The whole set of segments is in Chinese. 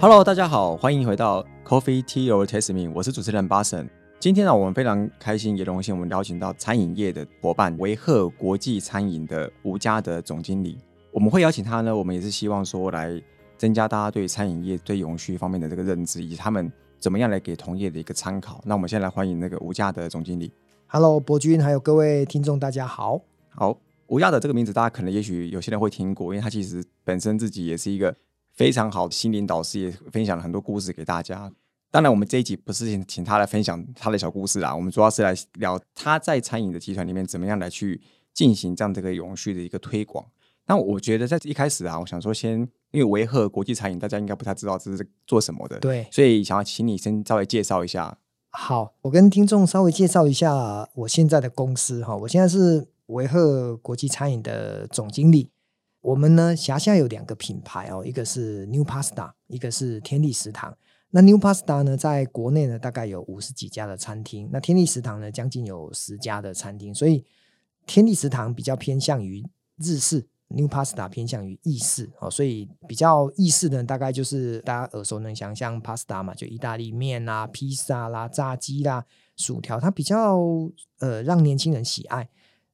Hello，大家好，欢迎回到 Coffee Tea or Taste Me，我是主持人巴神。今天呢，我们非常开心，也荣幸我们邀请到餐饮业的伙伴维赫国际餐饮的吴家德总经理。我们会邀请他呢，我们也是希望说来增加大家对餐饮业对永续方面的这个认知，以及他们怎么样来给同业的一个参考。那我们先来欢迎那个吴家德总经理。Hello，博君，还有各位听众，大家好。好，吴家的这个名字，大家可能也许有些人会听过，因为他其实本身自己也是一个非常好的心灵导师，也分享了很多故事给大家。当然，我们这一集不是请请他来分享他的小故事啦，我们主要是来聊他在餐饮的集团里面怎么样来去进行这样这个永续的一个推广。那我觉得在一开始啊，我想说先，因为维赫国际餐饮大家应该不太知道这是做什么的，对，所以想要请你先稍微介绍一下。好，我跟听众稍微介绍一下我现在的公司哈，我现在是维赫国际餐饮的总经理。我们呢辖下有两个品牌哦，一个是 New Pasta，一个是天地食堂。那 New Pasta 呢，在国内呢大概有五十几家的餐厅，那天地食堂呢将近有十家的餐厅，所以天地食堂比较偏向于日式，New Pasta 偏向于意式哦，所以比较意式的大概就是大家耳熟能详，像 Pasta 嘛，就意大利面啦、披萨啦、炸鸡啦、薯条，它比较呃让年轻人喜爱。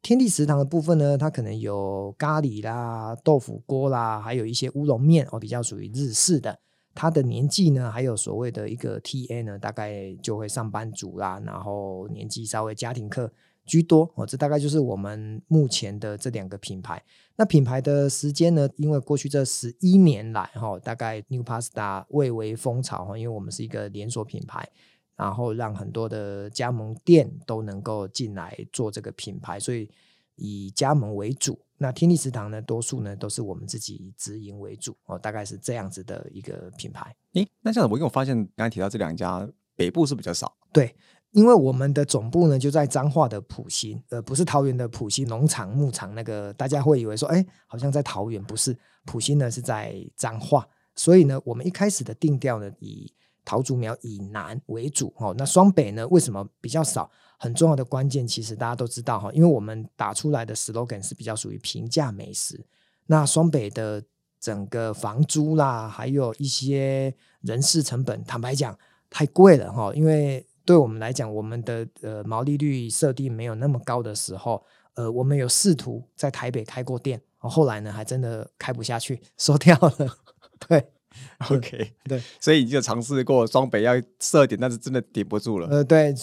天地食堂的部分呢，它可能有咖喱啦、豆腐锅啦，还有一些乌龙面哦，比较属于日式的。它的年纪呢，还有所谓的一个 TA 呢，大概就会上班族啦，然后年纪稍微家庭客居多哦。这大概就是我们目前的这两个品牌。那品牌的时间呢，因为过去这十一年来哈，大概 New Pasta 蔚为风潮哈，因为我们是一个连锁品牌。然后让很多的加盟店都能够进来做这个品牌，所以以加盟为主。那天地食堂呢，多数呢都是我们自己直营为主哦，大概是这样子的一个品牌。诶，那这样子，我因为我发现刚才提到这两家北部是比较少，对，因为我们的总部呢就在彰化的埔心，呃，不是桃园的埔心农场牧场那个，大家会以为说，哎，好像在桃园，不是，埔心呢是在彰化，所以呢，我们一开始的定调呢以桃竹苗以南为主哦，那双北呢？为什么比较少？很重要的关键，其实大家都知道哈，因为我们打出来的 slogan 是比较属于平价美食。那双北的整个房租啦，还有一些人事成本，坦白讲太贵了哈。因为对我们来讲，我们的呃毛利率设定没有那么高的时候，呃，我们有试图在台北开过店，后来呢，还真的开不下去，收掉了。对。OK，对，所以你就尝试过双北要设点，但是真的顶不住了。呃，对，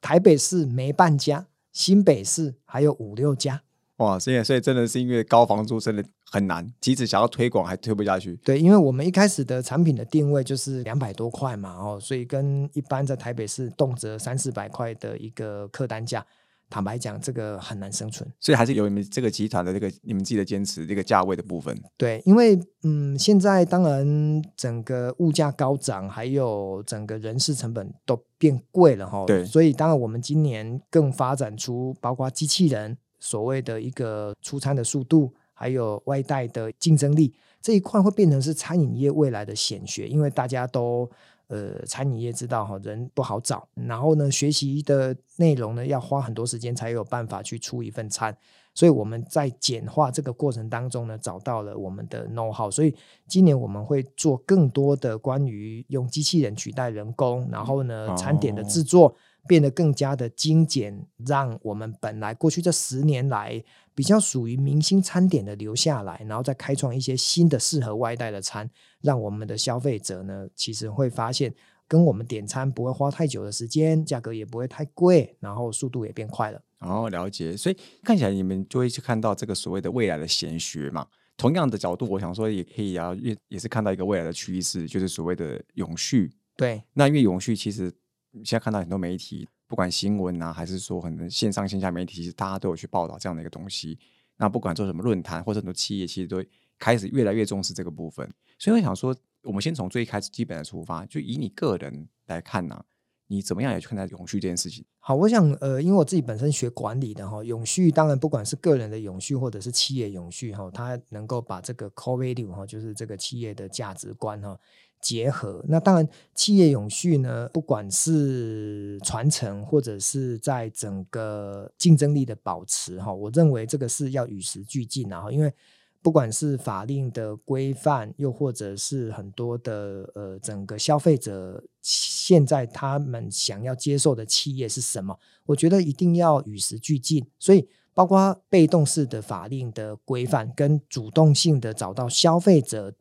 台北市没半家，新北市还有五六家。哇，所以所以真的是因为高房租真的很难，即使想要推广还推不下去。对，因为我们一开始的产品的定位就是两百多块嘛，哦，所以跟一般在台北市动辄三四百块的一个客单价。坦白讲，这个很难生存，所以还是有你们这个集团的这个你们自己的坚持，这个价位的部分。对，因为嗯，现在当然整个物价高涨，还有整个人事成本都变贵了哈。对，所以当然我们今年更发展出包括机器人所谓的一个出餐的速度，还有外带的竞争力这一块会变成是餐饮业未来的显学，因为大家都。呃，餐饮业知道哈，人不好找，然后呢，学习的内容呢要花很多时间才有办法去出一份餐，所以我们在简化这个过程当中呢，找到了我们的 know how，所以今年我们会做更多的关于用机器人取代人工，然后呢，餐点的制作变得更加的精简，让我们本来过去这十年来比较属于明星餐点的留下来，然后再开创一些新的适合外带的餐。让我们的消费者呢，其实会发现跟我们点餐不会花太久的时间，价格也不会太贵，然后速度也变快了。哦，了解。所以看起来你们就会去看到这个所谓的未来的显学嘛。同样的角度，我想说也可以啊，也也是看到一个未来的趋势，就是所谓的永续。对，那因为永续其实现在看到很多媒体，不管新闻啊，还是说很多线上线下媒体，其实大家都有去报道这样的一个东西。那不管做什么论坛或者很多企业，其实都开始越来越重视这个部分。所以我想说，我们先从最开始基本的出发，就以你个人来看呢、你怎么样也去看待永续这件事情？好，我想呃，因为我自己本身学管理的哈，永续当然不管是个人的永续或者是企业永续哈，它能够把这个 core value 哈，就是这个企业的价值观哈结合。那当然，企业永续呢，不管是传承或者是在整个竞争力的保持哈，我认为这个是要与时俱进啊，因为。不管是法令的规范，又或者是很多的呃整个消费者现在他们想要接受的企业是什么，我觉得一定要与时俱进。所以，包括被动式的法令的规范，跟主动性的找到消费者。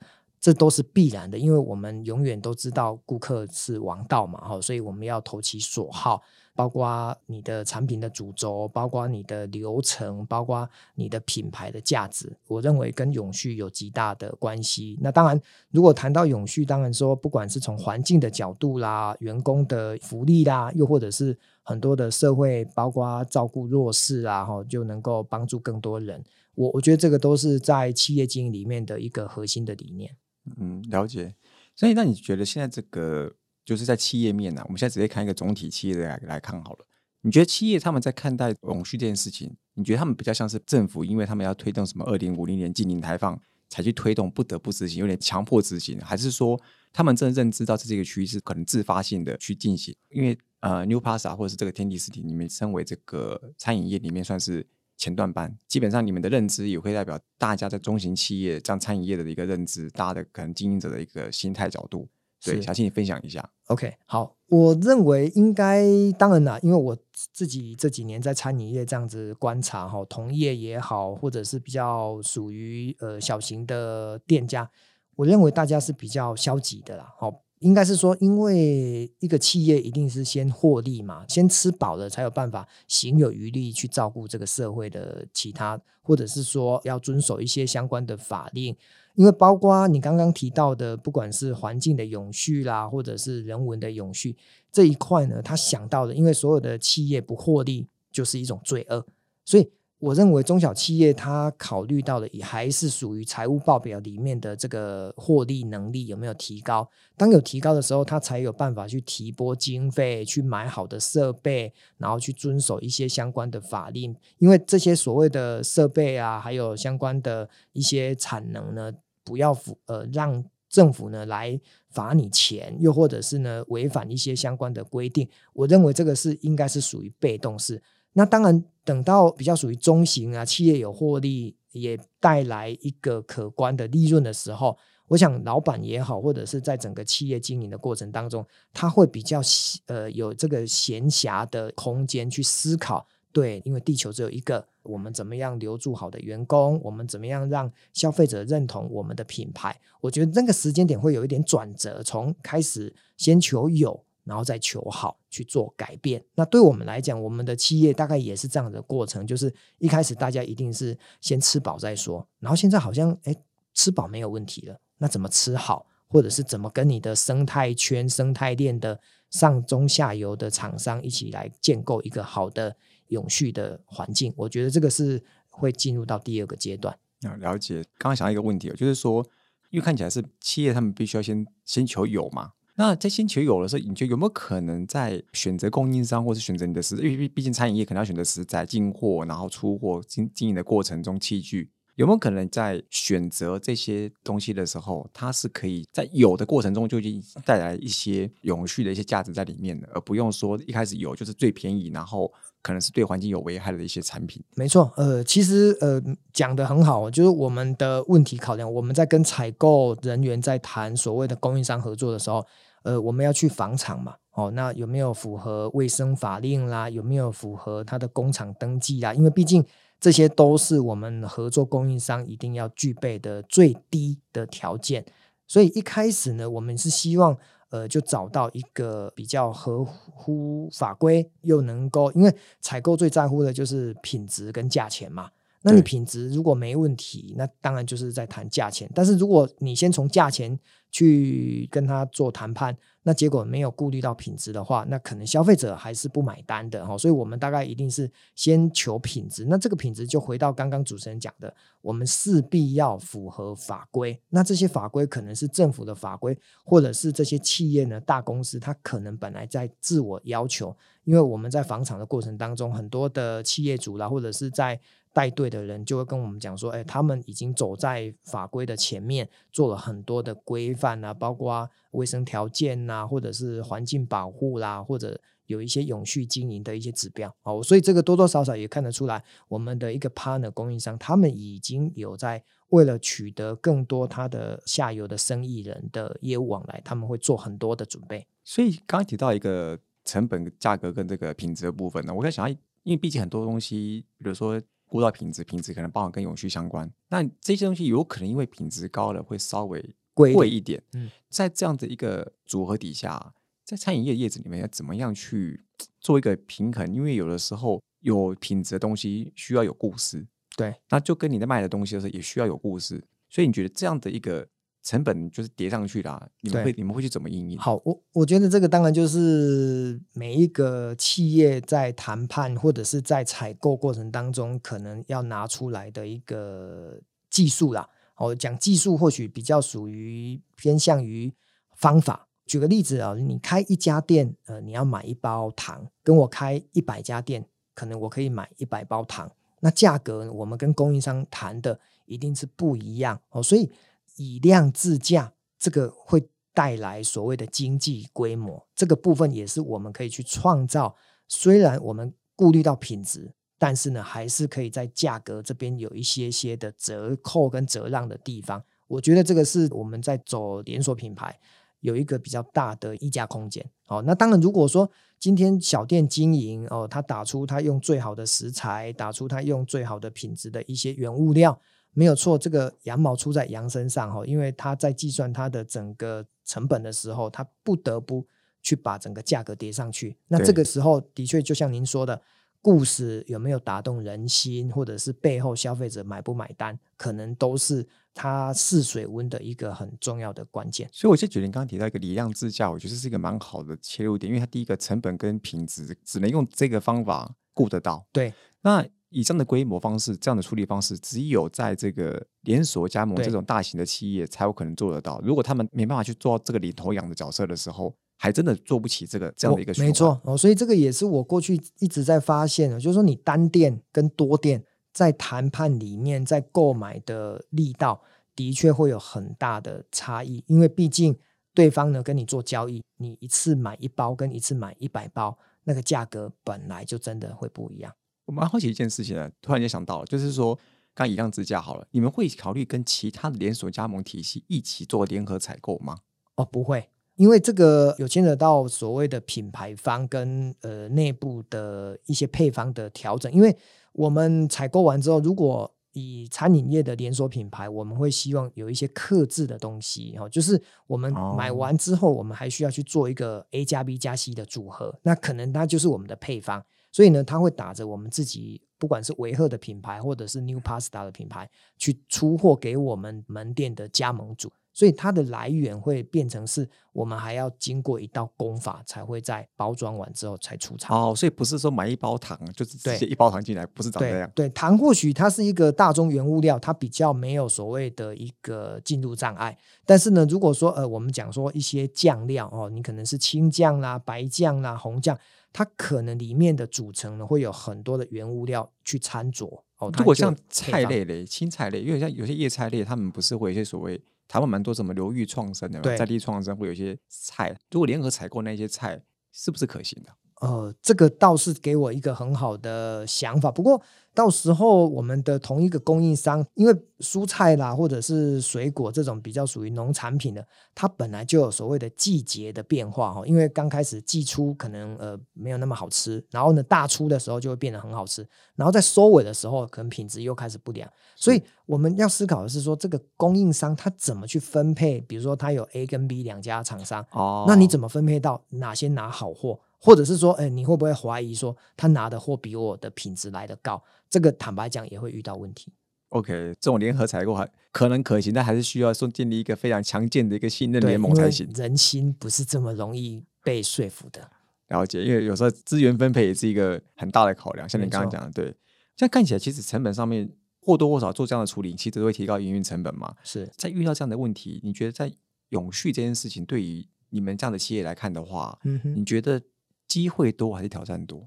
这都是必然的，因为我们永远都知道顾客是王道嘛，哈，所以我们要投其所好，包括你的产品的主轴，包括你的流程，包括你的品牌的价值，我认为跟永续有极大的关系。那当然，如果谈到永续，当然说不管是从环境的角度啦，员工的福利啦，又或者是很多的社会，包括照顾弱势啊，哈，就能够帮助更多人。我我觉得这个都是在企业经营里面的一个核心的理念。嗯，了解。所以，那你觉得现在这个就是在企业面呢？我们现在直接看一个总体企业的来来看好了。你觉得企业他们在看待永续这件事情，你觉得他们比较像是政府，因为他们要推动什么二零五零年净零排放，才去推动，不得不执行，有点强迫执行，还是说他们真的认知到这是一个趋势，可能自发性的去进行？因为呃，New Pasta 或者是这个天地实体，你们身为这个餐饮业里面算是。前段班，基本上你们的认知也会代表大家在中型企业、这样餐饮业的一个认知，大家的可能经营者的一个心态角度。对，想请你分享一下。OK，好，我认为应该当然啦，因为我自己这几年在餐饮业这样子观察哈，同业也好，或者是比较属于呃小型的店家，我认为大家是比较消极的啦。好。应该是说，因为一个企业一定是先获利嘛，先吃饱了才有办法行有余力去照顾这个社会的其他，或者是说要遵守一些相关的法令。因为包括你刚刚提到的，不管是环境的永续啦，或者是人文的永续这一块呢，他想到的，因为所有的企业不获利就是一种罪恶，所以。我认为中小企业它考虑到的也还是属于财务报表里面的这个获利能力有没有提高？当有提高的时候，它才有办法去提拨经费去买好的设备，然后去遵守一些相关的法令。因为这些所谓的设备啊，还有相关的一些产能呢，不要呃让政府呢来罚你钱，又或者是呢违反一些相关的规定。我认为这个是应该是属于被动式。那当然，等到比较属于中型啊，企业有获利，也带来一个可观的利润的时候，我想老板也好，或者是在整个企业经营的过程当中，他会比较呃有这个闲暇的空间去思考。对，因为地球只有一个，我们怎么样留住好的员工？我们怎么样让消费者认同我们的品牌？我觉得那个时间点会有一点转折，从开始先求有。然后再求好去做改变。那对我们来讲，我们的企业大概也是这样的过程，就是一开始大家一定是先吃饱再说。然后现在好像哎，吃饱没有问题了，那怎么吃好，或者是怎么跟你的生态圈、生态链的上中下游的厂商一起来建构一个好的永续的环境？我觉得这个是会进入到第二个阶段。啊，了解。刚刚想到一个问题，就是说，因为看起来是企业，他们必须要先先求有嘛。那在星球有的时候，你觉得有没有可能在选择供应商，或是选择你的食？因为毕毕竟餐饮业可能要选择食材、进货，然后出货、经经营的过程中，器具有没有可能在选择这些东西的时候，它是可以在有的过程中就已经带来一些永续的一些价值在里面的，而不用说一开始有就是最便宜，然后可能是对环境有危害的一些产品。没错，呃，其实呃讲的很好，就是我们的问题考量，我们在跟采购人员在谈所谓的供应商合作的时候。呃，我们要去房厂嘛，哦，那有没有符合卫生法令啦？有没有符合它的工厂登记啦？因为毕竟这些都是我们合作供应商一定要具备的最低的条件。所以一开始呢，我们是希望呃，就找到一个比较合乎法规，又能够，因为采购最在乎的就是品质跟价钱嘛。那你品质如果没问题，那当然就是在谈价钱。但是如果你先从价钱去跟他做谈判，那结果没有顾虑到品质的话，那可能消费者还是不买单的哈。所以我们大概一定是先求品质。那这个品质就回到刚刚主持人讲的，我们势必要符合法规。那这些法规可能是政府的法规，或者是这些企业呢大公司，它可能本来在自我要求。因为我们在房产的过程当中，很多的企业主啦，或者是在带队的人就会跟我们讲说，哎，他们已经走在法规的前面，做了很多的规范啊，包括卫生条件呐，或者是环境保护啦，或者有一些永续经营的一些指标哦，所以这个多多少少也看得出来，我们的一个 partner 供应商，他们已经有在为了取得更多他的下游的生意人的业务往来，他们会做很多的准备。所以刚刚提到一个成本、价格跟这个品质的部分呢，我在想，因为毕竟很多东西，比如说顾到品质，品质可能包含跟永续相关，那这些东西有可能因为品质高了，会稍微贵贵一点。嗯，在这样的一个组合底下，在餐饮业业子里面要怎么样去做一个平衡？因为有的时候有品质的东西需要有故事，对，那就跟你在卖的东西的时候也需要有故事。所以你觉得这样的一个成本就是叠上去啦，你们会你们会去怎么应应？好，我我觉得这个当然就是每一个企业在谈判或者是在采购过程当中，可能要拿出来的一个技术啦。哦，讲技术或许比较属于偏向于方法。举个例子啊，你开一家店，呃，你要买一包糖，跟我开一百家店，可能我可以买一百包糖，那价格我们跟供应商谈的一定是不一样哦。所以以量制价，这个会带来所谓的经济规模，这个部分也是我们可以去创造。虽然我们顾虑到品质，但是呢，还是可以在价格这边有一些些的折扣跟折让的地方。我觉得这个是我们在走连锁品牌有一个比较大的溢价空间。哦，那当然，如果说今天小店经营哦，他打出他用最好的食材，打出他用最好的品质的一些原物料，没有错，这个羊毛出在羊身上哈，因为他在计算他的整个成本的时候，他不得不去把整个价格叠上去。那对这个时候的确就像您说的，故事有没有打动人心，或者是背后消费者买不买单，可能都是它试水温的一个很重要的关键。所以我就觉得你刚刚提到一个理量自价，我觉得是一个蛮好的切入点，因为它第一个成本跟品质只能用这个方法顾得到。对那以这样的规模方式，这样的处理方式，只有在这个连锁加盟这种大型的企业才有可能做得到。如果他们没办法去做到这个领头羊的角色的时候，还真的做不起这个这样的一个。哦没错哦，所以这个也是我过去一直在发现的，就是说你单店跟多店在谈判里面，在购买的力道的确会有很大的差异，因为毕竟对方呢跟你做交易，你一次买一包跟一次买一百包，那个价格本来就真的会不一样。我蛮好奇一件事情呢，突然间想到了，就是说，刚以量自价好了，你们会考虑跟其他的连锁加盟体系一起做联合采购吗？哦，不会，因为这个有牵扯到所谓的品牌方跟呃内部的一些配方的调整。因为我们采购完之后，如果以餐饮业的连锁品牌，我们会希望有一些克制的东西，哦、就是我们买哦完之后，我们还需要去做一个 A 加 B 加 C 的组合，那可能它就是我们的配方。所以呢，它会打着我们自己不管是维赫的品牌，或者是 New Pasta 的品牌，去出货给我们门店的加盟主。所以它的来源会变成是我们还要经过一道工法，才会在包装完之后才出厂。哦，所以不是说买一包糖就是直对接一包糖进来，不是长这样。对对，糖或许它是一个大宗原物料，它比较没有所谓的一个进入障碍。但是呢，如果说呃，我们讲说一些酱料哦，你可能是青酱啦、白酱啦、红酱，它可能里面的组成呢会有很多的原物料去掺着哦。如果像菜类类、青菜类，因为像有些叶菜类，他们不是会有一些所谓台湾蛮多什么流域创生的在地创生会有一些菜，如果联合采购那些菜，是不是可行的？呃，这个倒是给我一个很好的想法。不过到时候我们的同一个供应商，因为蔬菜啦或者是水果这种比较属于农产品的，它本来就有所谓的季节的变化哈。因为刚开始季初可能呃没有那么好吃，然后呢大出的时候就会变得很好吃，然后在收尾的时候可能品质又开始不良。所以我们要思考的是说，这个供应商他怎么去分配？比如说他有 A 跟 B 两家厂商，哦那你怎么分配到哪些拿好货，或者是说，哎，你会不会怀疑说他拿的货比我的品质来的高？这个坦白讲也会遇到问题。OK？这种联合采购还可能可行，但还是需要说建立一个非常强健的一个信任，联盟才行。人心不是这么容易被说服的。了解，因为有时候资源分配也是一个很大的考量，像你刚刚讲的，对，这样看起来其实成本上面或多或少做这样的处理，其实都会提高营运成本嘛。是，在遇到这样的问题，你觉得在永续这件事情，对于你们这样的企业来看的话，嗯，你觉得机会多还是挑战多？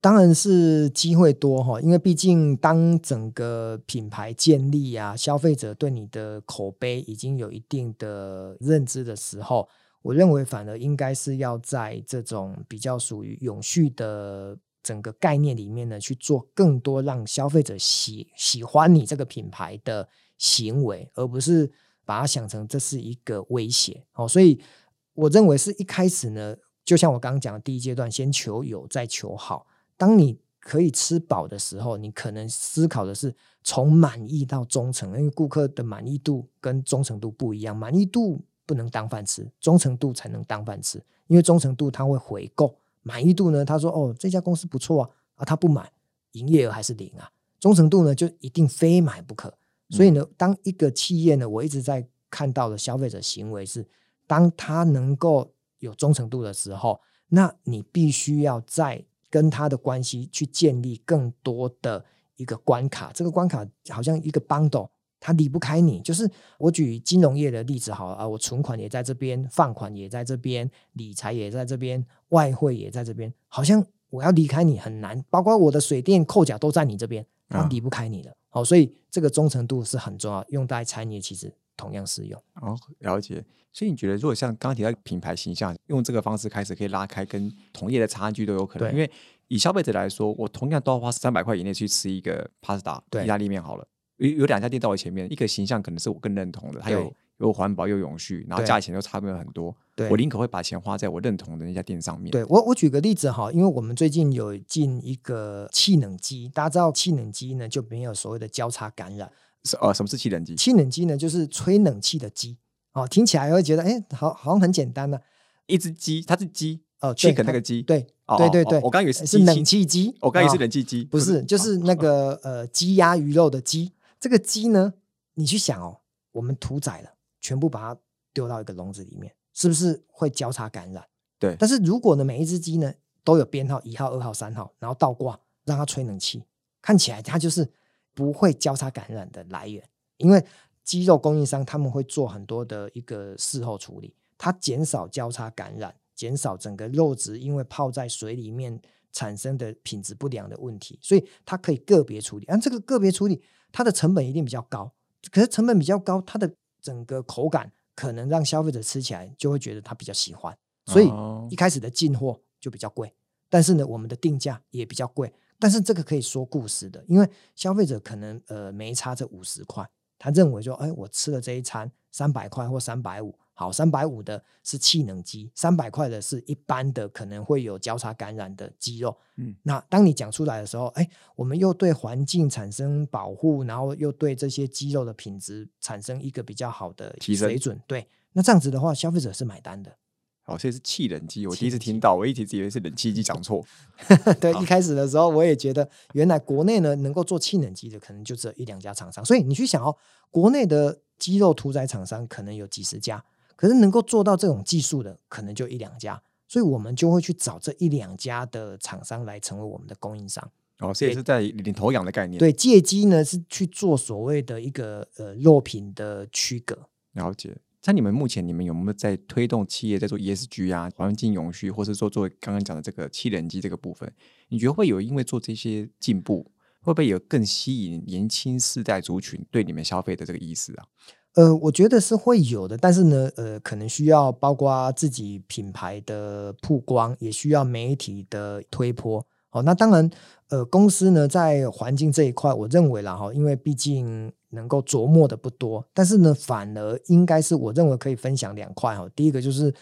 当然是机会多哈，因为毕竟当整个品牌建立啊，消费者对你的口碑已经有一定的认知的时候，我认为反而应该是要在这种比较属于永续的整个概念里面呢，去做更多让消费者喜喜欢你这个品牌的行为，而不是把它想成这是一个威胁。哦，所以我认为是一开始呢，就像我刚刚讲的第一阶段，先求有再求好。当你可以吃饱的时候，你可能思考的是从满意到忠诚，因为顾客的满意度跟忠诚度不一样，满意度。不能当饭吃，忠诚度才能当饭吃。因为忠诚度他会回购，满意度呢？他说：“哦，这家公司不错啊。”啊，他不买，营业额还是零啊。忠诚度呢，就一定非买不可。所以呢，当一个企业呢，我一直在看到的消费者行为是，当他能够有忠诚度的时候，那你必须要在跟他的关系去建立更多的一个关卡。这个关卡好像一个 bundle。他离不开你，就是我举金融业的例子好啊，我存款也在这边，放款也在这边，理财也在这边，外汇也在这边，好像我要离开你很难，包括我的水电扣缴都在你这边，他离不开你了。好，所以这个忠诚度是很重要，用在餐饮其实同样适用。哦，了解。所以你觉得，如果像刚刚提到品牌形象，用这个方式开始可以拉开跟同业的差距都有可能，因为以消费者来说，我同样都要花三百块以内去吃一个 pasta 意大利面好了。有有两家店在我前面，一个形象可能是我更认同的，还有又环保又永续，然后价钱又差不了很多。我宁可会把钱花在我认同的那家店上面。对我，我举个例子哈，因为我们最近有进一个气冷机，大家知道气冷机呢就没有所谓的交叉感染。是呃，什么是气冷机？气冷机呢就是吹冷气的机。哦，听起来会觉得哎，好好像很简单呢。一只鸡，它是鸡哦，气肯那个鸡。对对对对，我刚以为是冷气机，我刚以为是冷气机，不是，就是那个呃鸡鸭鱼肉的鸡。这个鸡呢，你去想哦，我们屠宰了，全部把它丢到一个笼子里面，是不是会交叉感染？对。但是如果呢，每一只鸡呢都有编号一号、二号、三号，然后倒挂让它吹冷气，看起来它就是不会交叉感染的来源。因为鸡肉供应商他们会做很多的一个事后处理，它减少交叉感染，减少整个肉质因为泡在水里面产生的品质不良的问题，所以它可以个别处理。按这个个别处理。它的成本一定比较高，可是成本比较高，它的整个口感可能让消费者吃起来就会觉得它比较喜欢，所以一开始的进货就比较贵。但是呢，我们的定价也比较贵。但是这个可以说故事的，因为消费者可能呃没差这五十块，他认为说，哎，我吃了这一餐三百块或三百五。好，三百五的是气能鸡，三百块的是一般的，可能会有交叉感染的鸡肉。嗯，那当你讲出来的时候，哎，我们又对环境产生保护，然后又对这些鸡肉的品质产生一个比较好的水准。对，那这样子的话，消费者是买单的。哦，所以是气冷机，我第一次听到，我一直以为是冷气机，讲错。对，一开始的时候我也觉得，原来国内呢能够做气冷机的，可能就只有一两家厂商。所以你去想哦，国内的鸡肉屠宰厂商可能有几十家。可是能够做到这种技术的，可能就一两家，所以我们就会去找这一两家的厂商来成为我们的供应商。哦，这也是在领头羊的概念。对，借机呢是去做所谓的一个呃肉品的区隔。了解。在你们目前，你们有没有在推动企业在做 ESG 啊、环境永续，或是说做刚刚讲的这个气人机这个部分？你觉得会有因为做这些进步，会不会有更吸引年轻世代族群对你们消费的这个意思啊？呃，我觉得是会有的，但是呢，呃，可能需要包括自己品牌的曝光，也需要媒体的推波。哦，那当然，呃，公司呢在环境这一块，我认为啦哈，因为毕竟能够琢磨的不多，但是呢，反而应该是我认为可以分享两块哈。第一个就是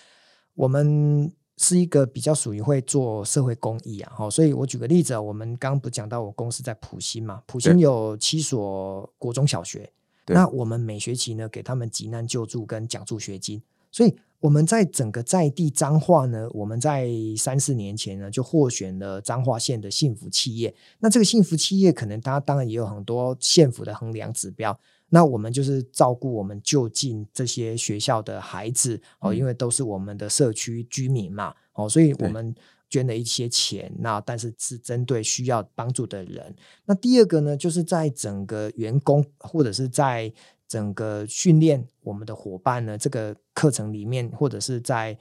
我们是一个比较属于会做社会公益啊，哈，所以我举个例子啊，我们刚刚不讲到我公司在普新嘛，普新有七所国中小学。那我们每学期呢，给他们急难救助跟奖助学金，所以我们在整个在地彰化呢，我们在三四年前呢就获选了彰化县的幸福企业。那这个幸福企业可能大家当然也有很多县府的衡量指标。那我们就是照顾我们就近这些学校的孩子哦，因为都是我们的社区居民嘛哦，所以我们。捐了一些钱，那但是是针对需要帮助的人。那第二个呢，就是在整个员工或者是在整个训练我们的伙伴呢，这个课程里面，或者是在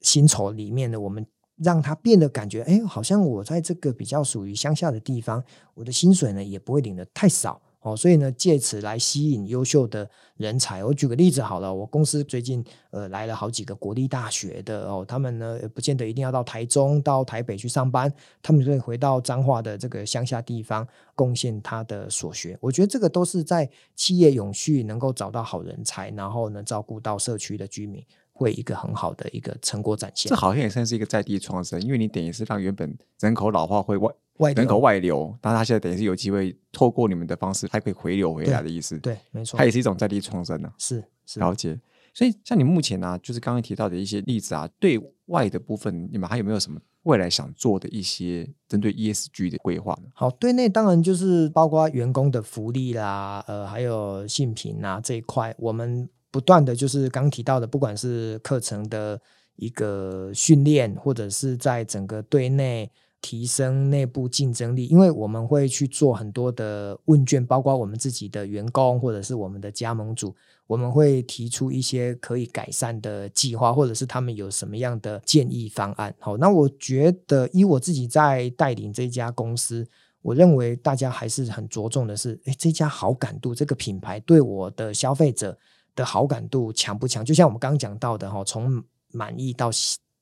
薪酬里面呢，我们让他变得感觉，哎，好像我在这个比较属于乡下的地方，我的薪水呢也不会领的太少。哦，所以呢，借此来吸引优秀的人才。我举个例子好了，我公司最近呃来了好几个国立大学的哦，他们呢不见得一定要到台中、到台北去上班，他们可以回到彰化的这个乡下地方贡献他的所学。我觉得这个都是在企业永续能够找到好人才，然后呢照顾到社区的居民，会一个很好的一个成果展现。这好像也算是一个在地创生，因为你等于是让原本人口老化会外外人口外流，但他现在等于是有机会透过你们的方式，还可以回流回来的意思。，对，没错它，也是一种在地创生呢、是是。了解。所以像你目前呢、就是刚刚提到的一些例子啊，对外的部分，你们还有没有什么未来想做的一些针对 ESG 的规划呢？好，对内当然就是包括员工的福利啦，呃，还有性平啊这一块，我们不断的就是刚提到的，不管是课程的一个训练，或者是在整个对内提升内部竞争力，因为我们会去做很多的问卷，包括我们自己的员工或者是我们的加盟主，我们会提出一些可以改善的计划，或者是他们有什么样的建议方案。好，那我觉得以我自己在带领这家公司，我认为大家还是很着重的是，诶，这家好感度，这个品牌对我的消费者的好感度强不强？就像我们刚刚讲到的哈，从满意到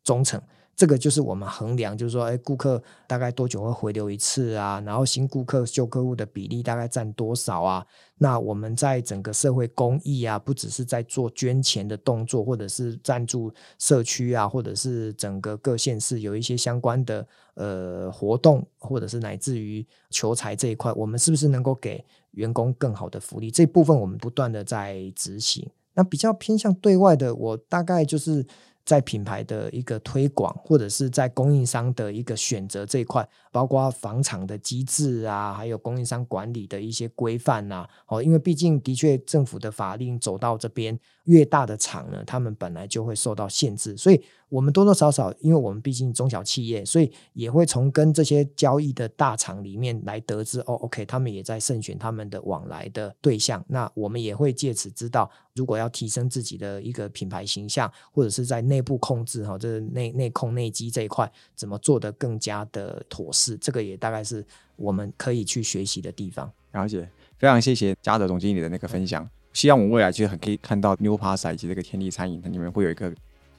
忠诚。这个就是我们衡量，就是说，哎，顾客大概多久会回流一次啊？然后新顾客、旧客户的比例大概占多少啊？那我们在整个社会公益啊，不只是在做捐钱的动作，或者是赞助社区啊，或者是整个各县市有一些相关的呃活动，或者是乃至于求财这一块，我们是不是能够给员工更好的福利？这部分我们不断的在执行。那比较偏向对外的，我大概就是在品牌的一个推广，或者是在供应商的一个选择这一块，包括房厂的机制啊，还有供应商管理的一些规范呐。哦，因为毕竟的确政府的法令走到这边，越大的厂呢，他们本来就会受到限制，所以我们多多少少，因为我们毕竟中小企业，所以也会从跟这些交易的大厂里面来得知，哦，OK，他们也在慎选他们的往来的对象。那我们也会借此知道，如果要提升自己的一个品牌形象，或者是在内部控制哈，这个内内控内机这一块怎么做得更加的妥适，这个也大概是我们可以去学习的地方。了解，非常谢谢嘉德总经理的那个分享。希望我们未来其实很可以看到 New Pasta 以及这个天地餐饮，它里面会有一个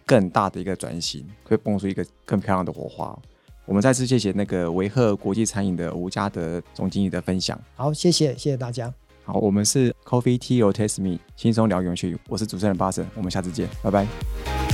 更大的一个转型，会蹦出一个更漂亮的火花。我们再次谢谢那个维赫国际餐饮的吴嘉德总经理的分享。好，谢谢，谢谢大家。好，我们是 Coffee Tea or Taste Me，轻松聊永续，我是主持人巴神，我们下次见，拜拜。